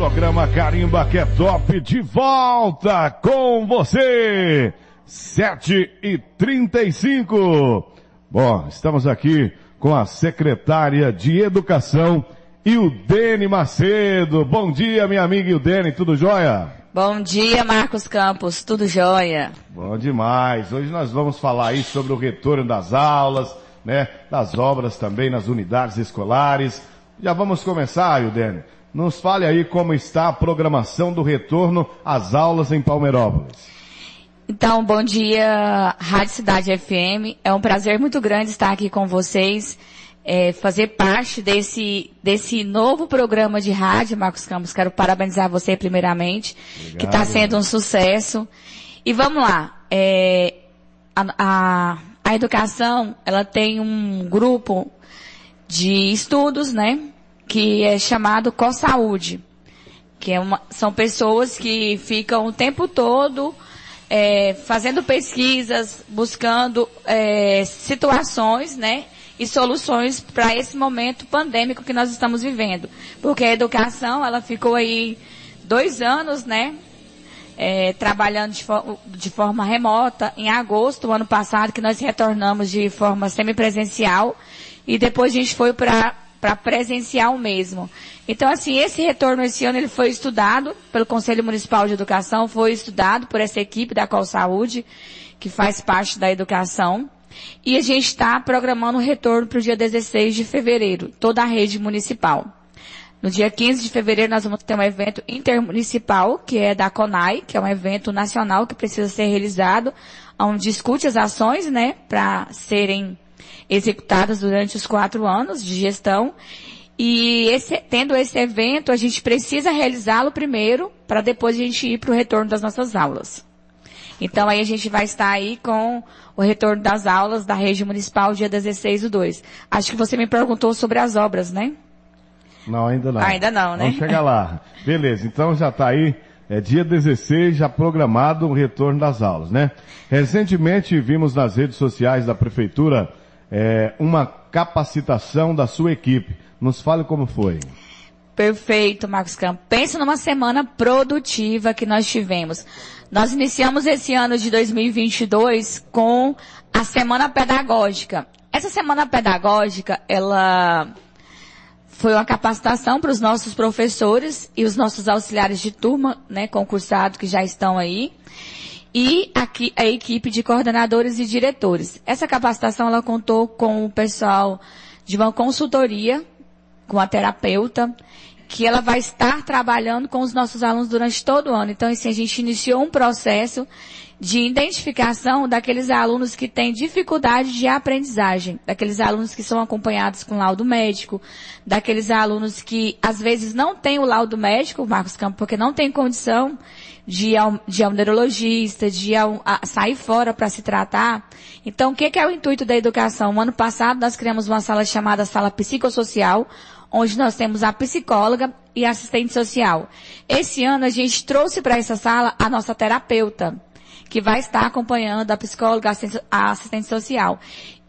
programa Carimba que é top de volta com você. 7 e 35. Bom, estamos aqui com a secretária de Educação, Ildene Macedo. Bom dia, minha amiga Ildene, tudo jóia? Bom dia, Marcos Campos, tudo jóia? Bom demais. Hoje nós vamos falar aí sobre o retorno das aulas, né, das obras também nas unidades escolares. Já vamos começar, Ildene. Nos fale aí como está a programação do retorno às aulas em Palmeirópolis. Então, bom dia, Rádio Cidade FM. É um prazer muito grande estar aqui com vocês, é, fazer parte desse, desse novo programa de rádio, Marcos Campos. Quero parabenizar você primeiramente, Obrigado. que está sendo um sucesso. E vamos lá, é, a, a, a educação, ela tem um grupo de estudos, né? Que é chamado CoSaúde, que é uma, são pessoas que ficam o tempo todo é, fazendo pesquisas, buscando é, situações, né, e soluções para esse momento pandêmico que nós estamos vivendo, porque a educação ela ficou aí dois anos, né, é, trabalhando de, de, forma remota. Em agosto do ano passado, que nós retornamos de forma semipresencial, e depois a gente foi para para presencial mesmo. Então, assim, esse retorno esse ano ele foi estudado pelo Conselho Municipal de Educação, foi estudado por essa equipe da Col Saúde, que faz parte da educação. E a gente está programando o retorno para o dia 16 de fevereiro, toda a rede municipal. No dia 15 de fevereiro nós vamos ter um evento intermunicipal, que é da CONAI, que é um evento nacional que precisa ser realizado, onde discute as ações, né, para serem executadas durante os quatro anos de gestão. E esse, tendo esse evento, a gente precisa realizá-lo primeiro, para depois a gente ir para o retorno das nossas aulas. Então aí a gente vai estar aí com o retorno das aulas da rede municipal dia 16 do 2. Acho que você me perguntou sobre as obras, né? Não, ainda não. Ainda não, né? Vamos chegar lá. Beleza, então já está aí, é dia 16, já programado o retorno das aulas, né? Recentemente vimos nas redes sociais da prefeitura é, uma capacitação da sua equipe. Nos fale como foi. Perfeito, Marcos Campos. Pensa numa semana produtiva que nós tivemos. Nós iniciamos esse ano de 2022 com a semana pedagógica. Essa semana pedagógica, ela foi uma capacitação para os nossos professores e os nossos auxiliares de turma, né, concursados que já estão aí e aqui a equipe de coordenadores e diretores. Essa capacitação ela contou com o pessoal de uma consultoria, com a terapeuta, que ela vai estar trabalhando com os nossos alunos durante todo o ano. Então, assim, a gente iniciou um processo de identificação daqueles alunos que têm dificuldade de aprendizagem, daqueles alunos que são acompanhados com laudo médico, daqueles alunos que às vezes não têm o laudo médico, Marcos Campos, porque não tem condição de ao, de ao neurologista, de ao, a, sair fora para se tratar. Então, o que, que é o intuito da educação? No ano passado, nós criamos uma sala chamada Sala Psicossocial, onde nós temos a psicóloga e a assistente social. Esse ano, a gente trouxe para essa sala a nossa terapeuta, que vai estar acompanhando a psicóloga, a assistente social.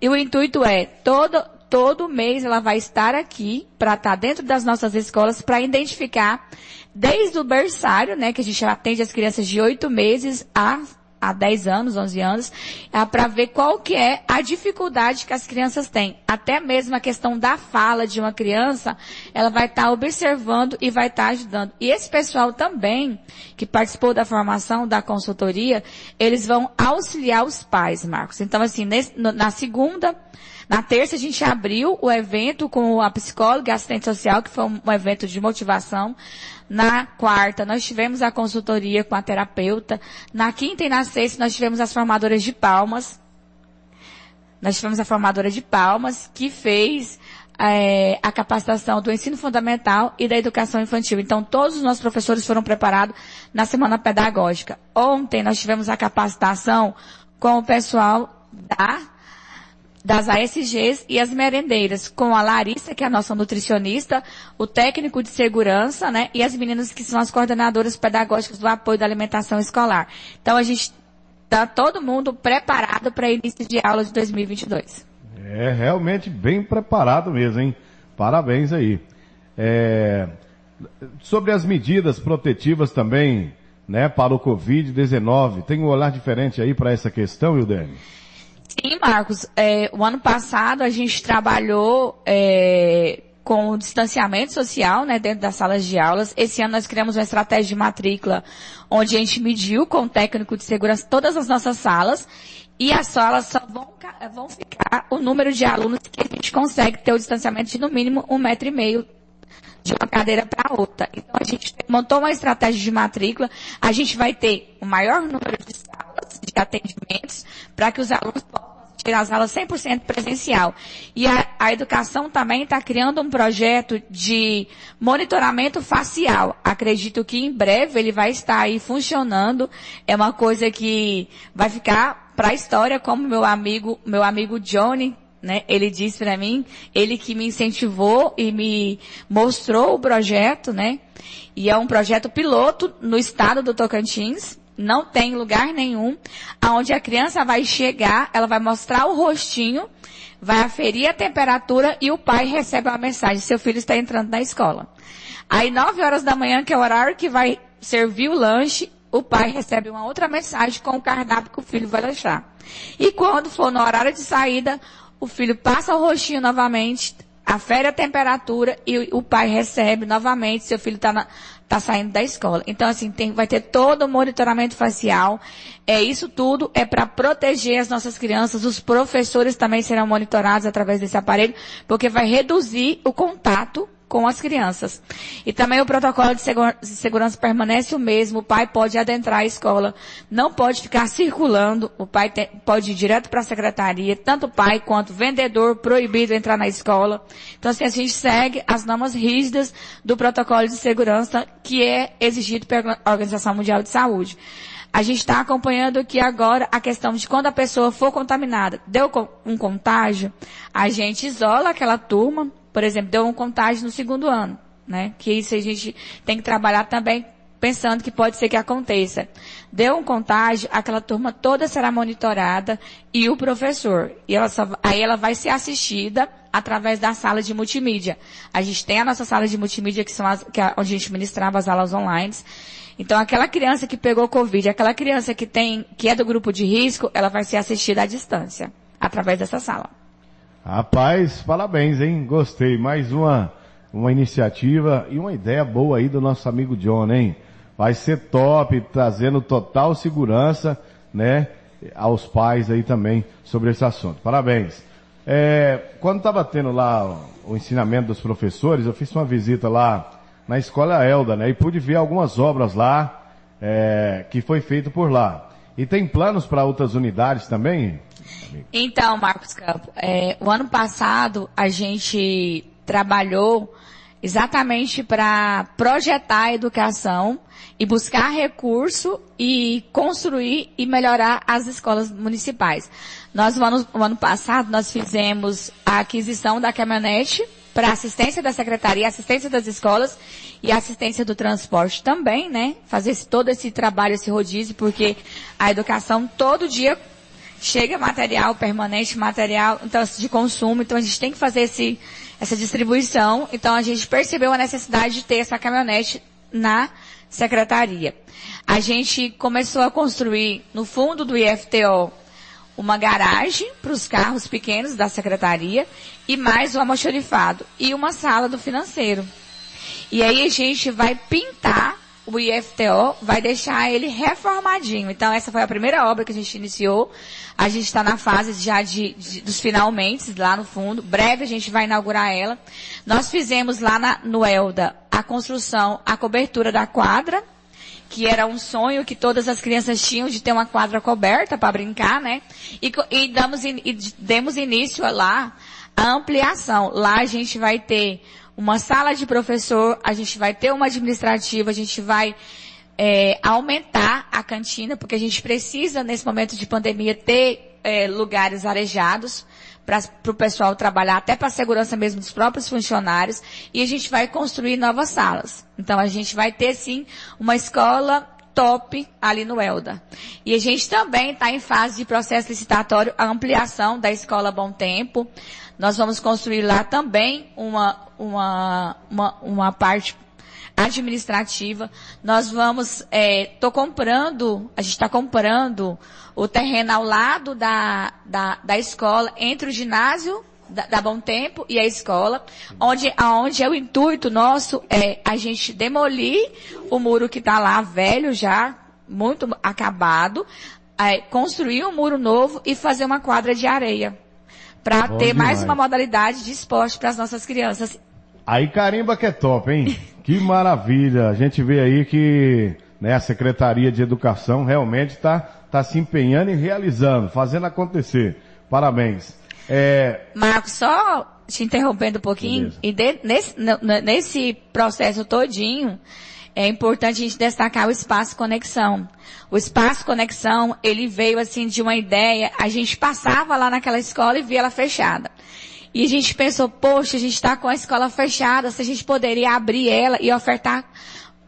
E o intuito é, todo, todo mês ela vai estar aqui para estar dentro das nossas escolas para identificar desde o berçário, né, que a gente atende as crianças de 8 meses a há 10 anos, 11 anos, é para ver qual que é a dificuldade que as crianças têm. Até mesmo a questão da fala de uma criança, ela vai estar tá observando e vai estar tá ajudando. E esse pessoal também, que participou da formação, da consultoria, eles vão auxiliar os pais, Marcos. Então, assim, nesse, na segunda, na terça a gente abriu o evento com a psicóloga e assistente social, que foi um, um evento de motivação. Na quarta, nós tivemos a consultoria com a terapeuta. Na quinta e na sexta, nós tivemos as formadoras de palmas. Nós tivemos a formadora de palmas, que fez é, a capacitação do ensino fundamental e da educação infantil. Então, todos os nossos professores foram preparados na semana pedagógica. Ontem, nós tivemos a capacitação com o pessoal da das ASGs e as merendeiras, com a Larissa, que é a nossa nutricionista, o técnico de segurança, né, e as meninas que são as coordenadoras pedagógicas do apoio da alimentação escolar. Então a gente está todo mundo preparado para início de aula de 2022. É realmente bem preparado mesmo, hein? Parabéns aí. É, Sobre as medidas protetivas também, né, para o Covid-19, tem um olhar diferente aí para essa questão, Ildene? Sim, Marcos. É, o ano passado a gente trabalhou é, com o distanciamento social, né, dentro das salas de aulas. Esse ano nós criamos uma estratégia de matrícula, onde a gente mediu com o técnico de segurança todas as nossas salas e as salas só vão, vão ficar o número de alunos que a gente consegue ter o distanciamento de no mínimo um metro e meio de uma cadeira para outra. Então a gente montou uma estratégia de matrícula, a gente vai ter o maior número de de atendimentos, para que os alunos possam assistir às aulas 100% presencial. E a, a educação também está criando um projeto de monitoramento facial. Acredito que em breve ele vai estar aí funcionando. É uma coisa que vai ficar para a história, como meu amigo, meu amigo Johnny né? Ele disse para mim, ele que me incentivou e me mostrou o projeto, né? E é um projeto piloto no estado do Tocantins. Não tem lugar nenhum aonde a criança vai chegar, ela vai mostrar o rostinho, vai aferir a temperatura e o pai recebe uma mensagem, seu filho está entrando na escola. Aí nove horas da manhã, que é o horário que vai servir o lanche, o pai recebe uma outra mensagem com o cardápio que o filho vai deixar. E quando for no horário de saída, o filho passa o rostinho novamente, afere a temperatura e o pai recebe novamente, seu filho está tá saindo da escola. Então, assim, tem, vai ter todo o monitoramento facial. É isso tudo é para proteger as nossas crianças. Os professores também serão monitorados através desse aparelho, porque vai reduzir o contato com as crianças. E também o protocolo de, segurança permanece o mesmo. O pai pode adentrar a escola, não pode ficar circulando. O pai tem, pode ir direto para a secretaria, tanto o pai quanto o vendedor proibido entrar na escola. Então, assim, a gente segue as normas rígidas do protocolo de segurança que é exigido pela Organização Mundial de Saúde. A gente está acompanhando que agora a questão de quando a pessoa for contaminada, deu um contágio, a gente isola aquela turma, por exemplo, deu um contágio no segundo ano, né? Que isso a gente tem que trabalhar também pensando que pode ser que aconteça. Deu um contágio, aquela turma toda será monitorada e o professor. E ela só, aí ela vai ser assistida através da sala de multimídia. A gente tem a nossa sala de multimídia que são as, que é onde a gente ministrava as aulas online. Então aquela criança que pegou Covid, aquela criança que tem, que é do grupo de risco, ela vai ser assistida à distância, através dessa sala. Rapaz, parabéns, hein? Gostei. Mais uma, uma iniciativa e uma ideia boa aí do nosso amigo John, hein? Vai ser top, trazendo total segurança, né? Aos pais aí também sobre esse assunto. Parabéns. É, quando estava tendo lá o ensinamento dos professores, eu fiz uma visita lá na escola Elda, né? E pude ver algumas obras lá, é, que foi feito por lá. E tem planos para outras unidades também? Então, Marcos Campo, é, o ano passado a gente trabalhou exatamente para projetar a educação e buscar recurso e construir e melhorar as escolas municipais. Nós, no ano, no ano passado, nós fizemos a aquisição da caminhonete para assistência da secretaria, assistência das escolas e assistência do transporte também, né? Fazer esse, todo esse trabalho, esse rodízio, porque a educação todo dia chega material permanente, material então, de consumo, então a gente tem que fazer esse, essa distribuição. Então a gente percebeu a necessidade de ter essa caminhonete na secretaria. A gente começou a construir no fundo do IFTO uma garagem para os carros pequenos da secretaria e mais um almoxorifado e uma sala do financeiro. E aí a gente vai pintar o IFTO, vai deixar ele reformadinho. Então essa foi a primeira obra que a gente iniciou. A gente está na fase já de, de, dos finalmente, lá no fundo. Breve a gente vai inaugurar ela. Nós fizemos lá na, no Elda a construção, a cobertura da quadra, que era um sonho que todas as crianças tinham de ter uma quadra coberta para brincar, né? E, e, damos, e demos início lá à ampliação. Lá a gente vai ter uma sala de professor, a gente vai ter uma administrativa, a gente vai é, aumentar a cantina, porque a gente precisa, nesse momento de pandemia, ter é, lugares arejados para o pessoal trabalhar, até para a segurança mesmo dos próprios funcionários, e a gente vai construir novas salas. Então a gente vai ter sim uma escola top ali no Elda. E a gente também está em fase de processo licitatório, a ampliação da escola Bom Tempo. Nós vamos construir lá também uma, uma, uma, uma parte administrativa. Nós vamos, é, tô comprando, a gente está comprando o terreno ao lado da, da, da escola, entre o ginásio da, da Bom Tempo e a escola, onde, onde é o intuito nosso é a gente demolir o muro que está lá velho já, muito acabado, é, construir um muro novo e fazer uma quadra de areia. Para ter mais uma modalidade de esporte para as nossas crianças. Aí carimba que é top, hein? que maravilha. A gente vê aí que né, a Secretaria de Educação realmente está tá se empenhando e realizando, fazendo acontecer. Parabéns. É... Marcos, só te interrompendo um pouquinho, Beleza. e de, nesse, nesse processo todinho, é importante a gente destacar o espaço conexão. O espaço conexão, ele veio assim de uma ideia, a gente passava lá naquela escola e via ela fechada. E a gente pensou, poxa, a gente está com a escola fechada, se a gente poderia abrir ela e ofertar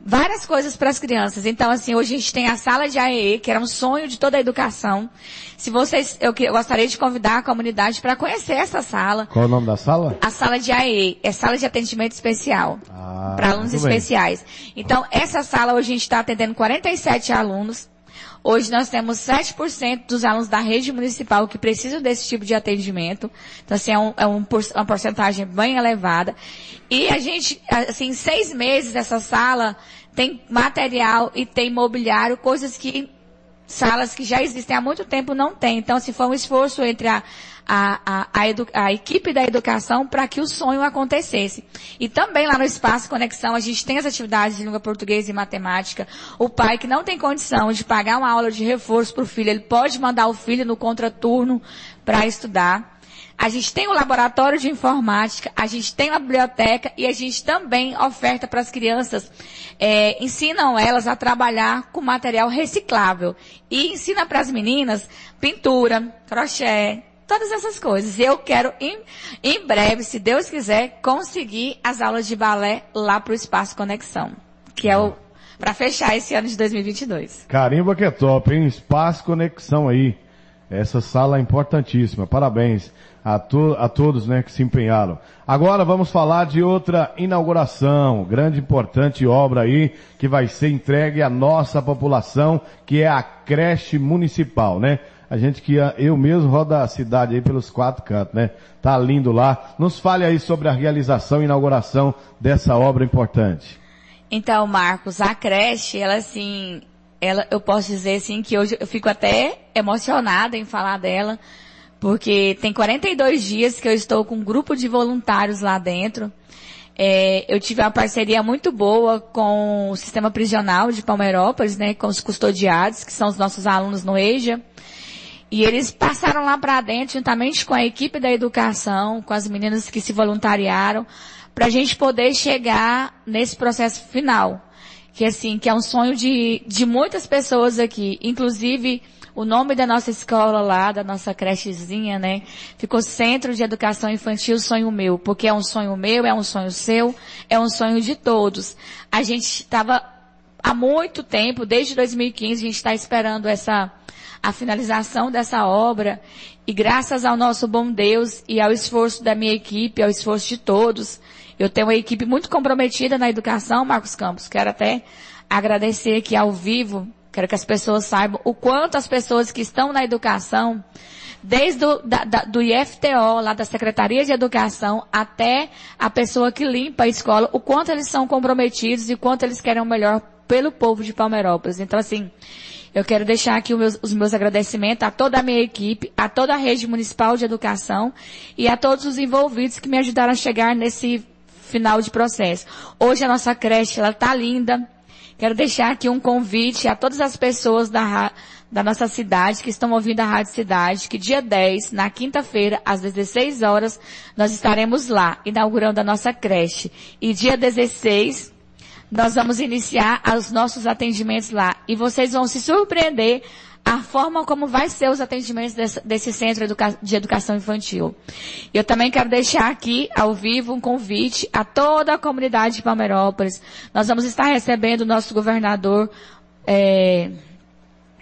várias coisas para as crianças. Então, assim, hoje a gente tem a sala de AEE, que era um sonho de toda a educação. Se vocês, eu, eu gostaria de convidar a comunidade para conhecer essa sala. Qual é o nome da sala? A sala de AEE, é sala de atendimento especial. Ah, para alunos especiais. Então, essa sala hoje a gente está atendendo 47 alunos. Hoje nós temos 7% dos alunos da rede municipal que precisam desse tipo de atendimento. Então, assim, é, um, é um, uma porcentagem bem elevada. E a gente, assim, em seis meses essa sala tem material e tem mobiliário, coisas que salas que já existem há muito tempo não tem. Então, assim, foi um esforço entre a, a, a, a, a equipe da educação para que o sonho acontecesse. E também lá no Espaço Conexão, a gente tem as atividades de língua portuguesa e matemática. O pai que não tem condição de pagar uma aula de reforço para o filho, ele pode mandar o filho no contraturno para estudar. A gente tem o laboratório de informática, a gente tem a biblioteca e a gente também oferta para as crianças, é, ensinam elas a trabalhar com material reciclável e ensina para as meninas pintura, crochê, todas essas coisas. Eu quero, em, em breve, se Deus quiser, conseguir as aulas de balé lá para o Espaço Conexão, que é o para fechar esse ano de 2022. Carimba que é top, hein? Espaço Conexão aí. Essa sala é importantíssima. Parabéns a, to a todos né, que se empenharam. Agora vamos falar de outra inauguração, grande importante obra aí que vai ser entregue à nossa população, que é a creche municipal, né? A gente que eu mesmo roda a cidade aí pelos quatro cantos, né? Tá lindo lá. Nos fale aí sobre a realização e inauguração dessa obra importante. Então, Marcos, a creche, ela assim, ela, eu posso dizer assim que hoje eu fico até emocionada em falar dela, porque tem 42 dias que eu estou com um grupo de voluntários lá dentro. É, eu tive uma parceria muito boa com o sistema prisional de Palmeirópolis, né, com os custodiados, que são os nossos alunos no EJA. E eles passaram lá para dentro, juntamente com a equipe da educação, com as meninas que se voluntariaram, para a gente poder chegar nesse processo final. Que assim, que é um sonho de, de muitas pessoas aqui, inclusive o nome da nossa escola lá, da nossa crechezinha, né? Ficou Centro de Educação Infantil Sonho Meu, porque é um sonho meu, é um sonho seu, é um sonho de todos. A gente estava há muito tempo, desde 2015, a gente está esperando essa, a finalização dessa obra e graças ao nosso bom Deus e ao esforço da minha equipe, ao esforço de todos, eu tenho uma equipe muito comprometida na educação, Marcos Campos. Quero até agradecer aqui ao vivo Quero que as pessoas saibam o quanto as pessoas que estão na educação, desde o, da, da, do IFTO, lá da Secretaria de Educação, até a pessoa que limpa a escola, o quanto eles são comprometidos e quanto eles querem o melhor pelo povo de Palmeirópolis. Então, assim, eu quero deixar aqui os meus, os meus agradecimentos a toda a minha equipe, a toda a rede municipal de educação e a todos os envolvidos que me ajudaram a chegar nesse final de processo. Hoje a nossa creche, ela tá linda, Quero deixar aqui um convite a todas as pessoas da, da nossa cidade que estão ouvindo a Rádio Cidade, que dia 10, na quinta-feira, às 16 horas, nós estaremos lá, inaugurando a nossa creche. E dia 16, nós vamos iniciar os nossos atendimentos lá. E vocês vão se surpreender a forma como vai ser os atendimentos desse, desse centro de educação infantil. Eu também quero deixar aqui, ao vivo, um convite a toda a comunidade de Palmeirópolis. Nós vamos estar recebendo o nosso governador, é,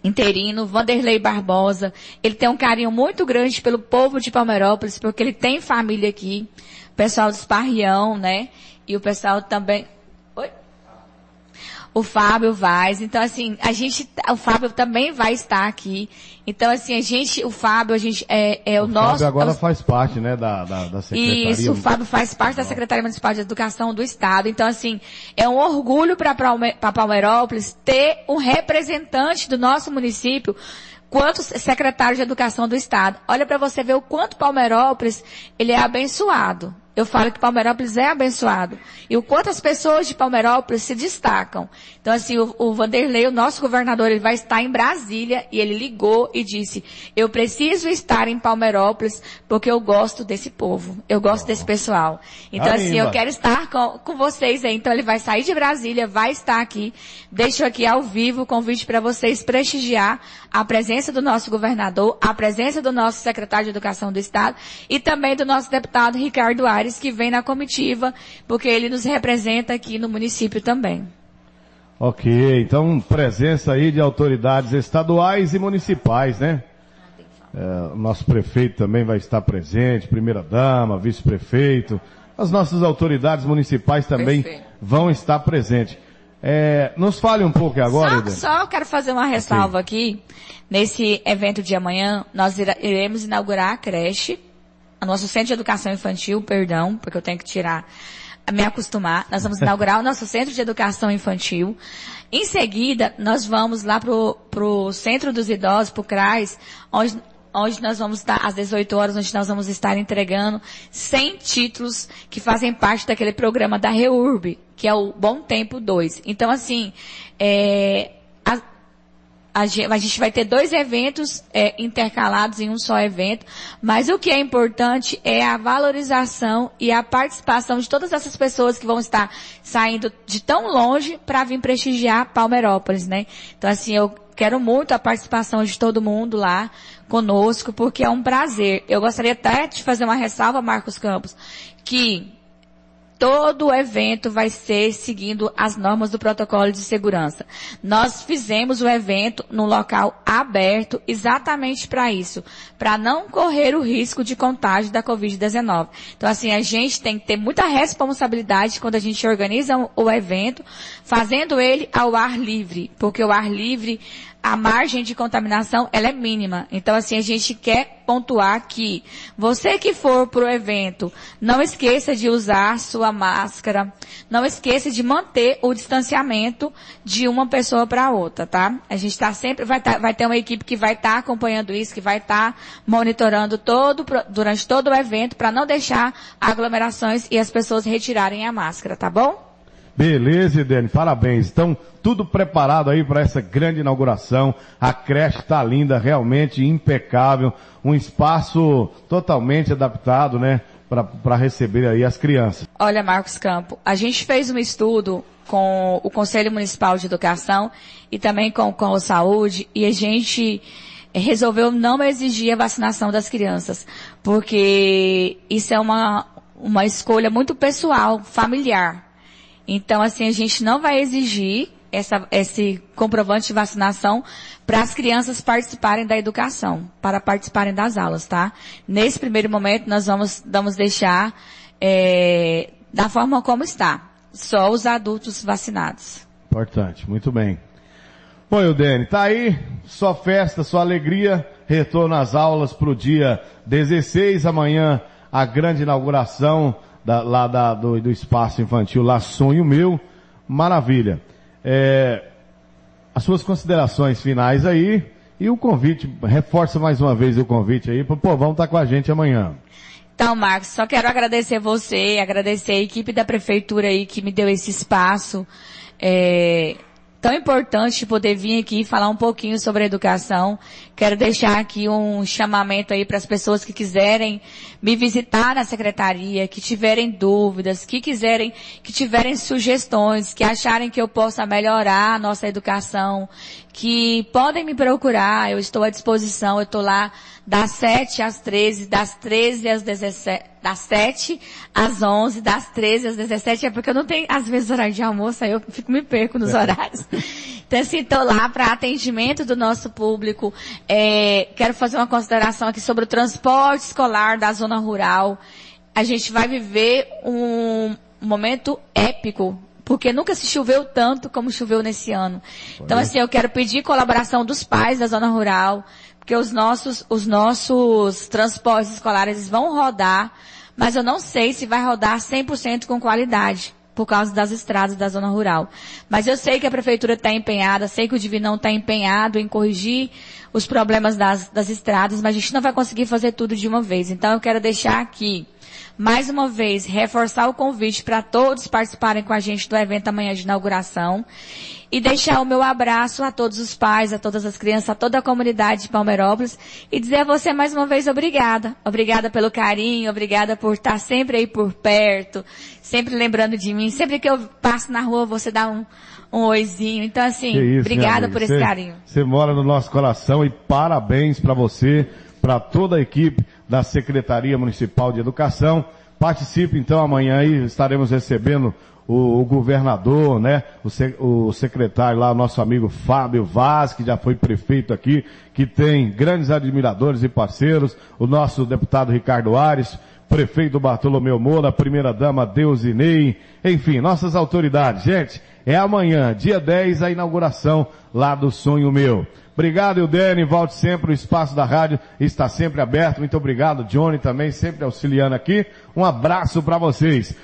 interino, Vanderlei Barbosa. Ele tem um carinho muito grande pelo povo de Palmeirópolis, porque ele tem família aqui. O pessoal do Esparrião, né? E o pessoal também... O Fábio Vaz. Então, assim, a gente, o Fábio também vai estar aqui. Então, assim, a gente, o Fábio, a gente, é, é o, o nosso... Fábio agora é o... faz parte, né, da, da, da Secretaria. Isso, o Fábio faz parte da Secretaria Municipal de Educação do Estado. Então, assim, é um orgulho para Palmeirópolis ter um representante do nosso município quanto secretário de Educação do Estado. Olha para você ver o quanto Palmeirópolis, ele é abençoado. Eu falo que Palmeirópolis é abençoado. E o quanto as pessoas de Palmeirópolis se destacam. Então, assim, o, o, Vanderlei, o nosso governador, ele vai estar em Brasília e ele ligou e disse, eu preciso estar em Palmeirópolis porque eu gosto desse povo. Eu gosto desse pessoal. Então, assim, eu quero estar com, com vocês aí. Então, ele vai sair de Brasília, vai estar aqui. Deixo aqui ao vivo o convite para vocês prestigiar a presença do nosso governador, a presença do nosso secretário de Educação do Estado e também do nosso deputado Ricardo Aires que vem na comitiva, porque ele nos representa aqui no município também. Ok, então presença aí de autoridades estaduais e municipais, né? É, nosso prefeito também vai estar presente, primeira dama, vice-prefeito, as nossas autoridades municipais também Perfeito. vão estar presentes. É, nos fale um pouco agora. Só, só quero fazer uma ressalva okay. aqui. Nesse evento de amanhã, nós iremos inaugurar a creche o nosso centro de educação infantil, perdão, porque eu tenho que tirar, me acostumar. Nós vamos inaugurar o nosso centro de educação infantil. Em seguida, nós vamos lá pro, pro centro dos idosos, pro CRAS, onde onde nós vamos estar às 18 horas, onde nós vamos estar entregando 100 títulos que fazem parte daquele programa da REURB, que é o Bom Tempo 2. Então, assim, é, a gente vai ter dois eventos é, intercalados em um só evento, mas o que é importante é a valorização e a participação de todas essas pessoas que vão estar saindo de tão longe para vir prestigiar Palmeirópolis, né? Então assim, eu quero muito a participação de todo mundo lá conosco, porque é um prazer. Eu gostaria até de fazer uma ressalva, Marcos Campos, que todo o evento vai ser seguindo as normas do protocolo de segurança. Nós fizemos o evento num local aberto exatamente para isso, para não correr o risco de contágio da Covid-19. Então, assim, a gente tem que ter muita responsabilidade quando a gente organiza o evento, fazendo ele ao ar livre, porque o ar livre a margem de contaminação ela é mínima. Então, assim, a gente quer pontuar que você que for para o evento, não esqueça de usar sua máscara, não esqueça de manter o distanciamento de uma pessoa para outra, tá? A gente está sempre, vai, tá, vai ter uma equipe que vai estar tá acompanhando isso, que vai estar tá monitorando todo, durante todo o evento, para não deixar aglomerações e as pessoas retirarem a máscara, tá bom? Beleza, Dani, parabéns. Então, tudo preparado aí para essa grande inauguração. A creche está linda, realmente impecável. Um espaço totalmente adaptado, né? Para receber aí as crianças. Olha, Marcos Campo, a gente fez um estudo com o Conselho Municipal de Educação e também com, com a Saúde e a gente resolveu não exigir a vacinação das crianças, porque isso é uma, uma escolha muito pessoal, familiar. Então, assim, a gente não vai exigir essa, esse comprovante de vacinação para as crianças participarem da educação, para participarem das aulas, tá? Nesse primeiro momento, nós vamos, vamos deixar é, da forma como está, só os adultos vacinados. Importante, muito bem. Bom, Eudene, tá aí, só festa, só alegria, retorno às aulas para o dia 16, amanhã a grande inauguração da, lá da, do, do espaço infantil, lá Sonho Meu, maravilha. É, as suas considerações finais aí e o convite, reforça mais uma vez o convite aí, pô, vamos estar tá com a gente amanhã. Então, Marcos, só quero agradecer você, agradecer a equipe da prefeitura aí que me deu esse espaço. É, tão importante poder vir aqui falar um pouquinho sobre a educação. Quero deixar aqui um chamamento aí para as pessoas que quiserem me visitar na secretaria, que tiverem dúvidas, que quiserem, que tiverem sugestões, que acharem que eu possa melhorar a nossa educação, que podem me procurar, eu estou à disposição, eu estou lá das 7 às 13, das 13 às 17, das 7 às 11, das 13 às 17, é porque eu não tenho, às vezes, horário de almoço, aí eu fico, me perco nos horários. Então, assim, estou lá para atendimento do nosso público. É, quero fazer uma consideração aqui sobre o transporte escolar da zona rural. A gente vai viver um momento épico porque nunca se choveu tanto como choveu nesse ano. Então, assim, eu quero pedir colaboração dos pais da zona rural, porque os nossos, os nossos transportes escolares vão rodar, mas eu não sei se vai rodar 100% com qualidade por causa das estradas da zona rural. Mas eu sei que a prefeitura está empenhada, sei que o Divinão está empenhado em corrigir os problemas das, das estradas, mas a gente não vai conseguir fazer tudo de uma vez. Então eu quero deixar aqui, mais uma vez, reforçar o convite para todos participarem com a gente do evento amanhã de inauguração e deixar o meu abraço a todos os pais, a todas as crianças, a toda a comunidade de Palmeirópolis e dizer a você mais uma vez obrigada. Obrigada pelo carinho, obrigada por estar sempre aí por perto, sempre lembrando de mim. Sempre que eu passo na rua você dá um, um oizinho. Então assim, isso, obrigada por esse carinho. Você mora no nosso coração e parabéns para você, para toda a equipe da Secretaria Municipal de Educação. Participe então amanhã aí, estaremos recebendo o, o governador, né, o, o, secretário lá, nosso amigo Fábio Vaz, que já foi prefeito aqui, que tem grandes admiradores e parceiros, o nosso deputado Ricardo Ares, prefeito Bartolomeu Moura, primeira dama Deusinei, enfim, nossas autoridades. Gente, é amanhã, dia 10, a inauguração lá do Sonho Meu. Obrigado, Eudene, volte sempre, o espaço da rádio está sempre aberto. Muito obrigado, Johnny também, sempre auxiliando aqui. Um abraço para vocês.